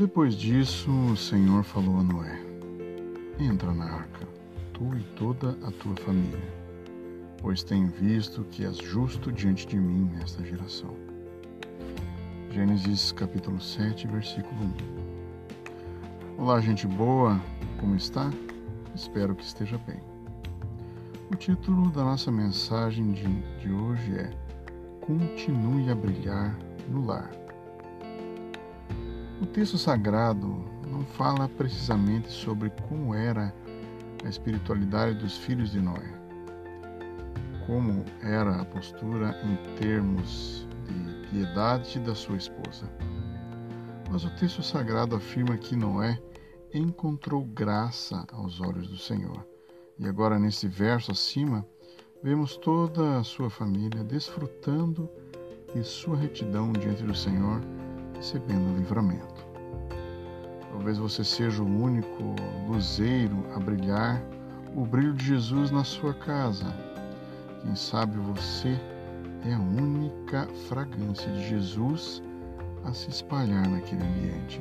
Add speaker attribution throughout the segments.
Speaker 1: Depois disso, o Senhor falou a Noé: Entra na arca, tu e toda a tua família, pois tenho visto que és justo diante de mim nesta geração. Gênesis capítulo 7, versículo 1. Olá, gente boa, como está? Espero que esteja bem. O título da nossa mensagem de, de hoje é Continue a brilhar no lar. O texto sagrado não fala precisamente sobre como era a espiritualidade dos filhos de Noé, como era a postura em termos de piedade da sua esposa. Mas o texto sagrado afirma que Noé encontrou graça aos olhos do Senhor. E agora, nesse verso acima, vemos toda a sua família desfrutando de sua retidão diante do Senhor recebendo livramento. Talvez você seja o único luzeiro a brilhar o brilho de Jesus na sua casa. Quem sabe você é a única fragrância de Jesus a se espalhar naquele ambiente.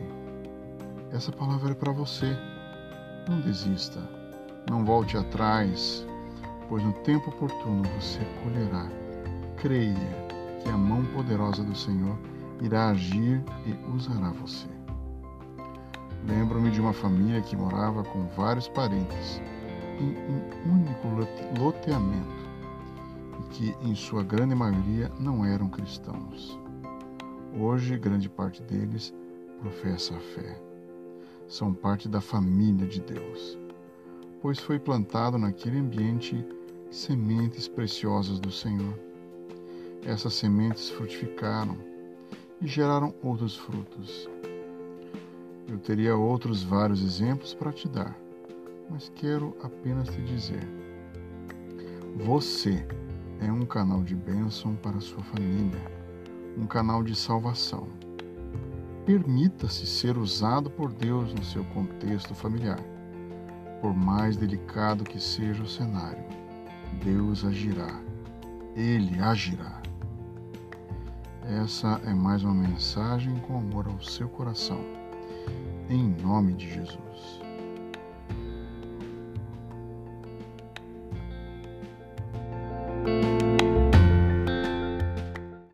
Speaker 1: Essa palavra é para você. Não desista, não volte atrás, pois no tempo oportuno você colherá. Creia que a mão poderosa do Senhor irá agir e usará você. Lembro-me de uma família que morava com vários parentes em um único loteamento e que, em sua grande maioria, não eram cristãos. Hoje, grande parte deles professa a fé. São parte da família de Deus, pois foi plantado naquele ambiente sementes preciosas do Senhor. Essas sementes frutificaram e geraram outros frutos. Eu teria outros vários exemplos para te dar, mas quero apenas te dizer: você é um canal de bênção para sua família, um canal de salvação. Permita-se ser usado por Deus no seu contexto familiar. Por mais delicado que seja o cenário, Deus agirá. Ele agirá. Essa é mais uma mensagem com amor ao seu coração. Em nome de Jesus.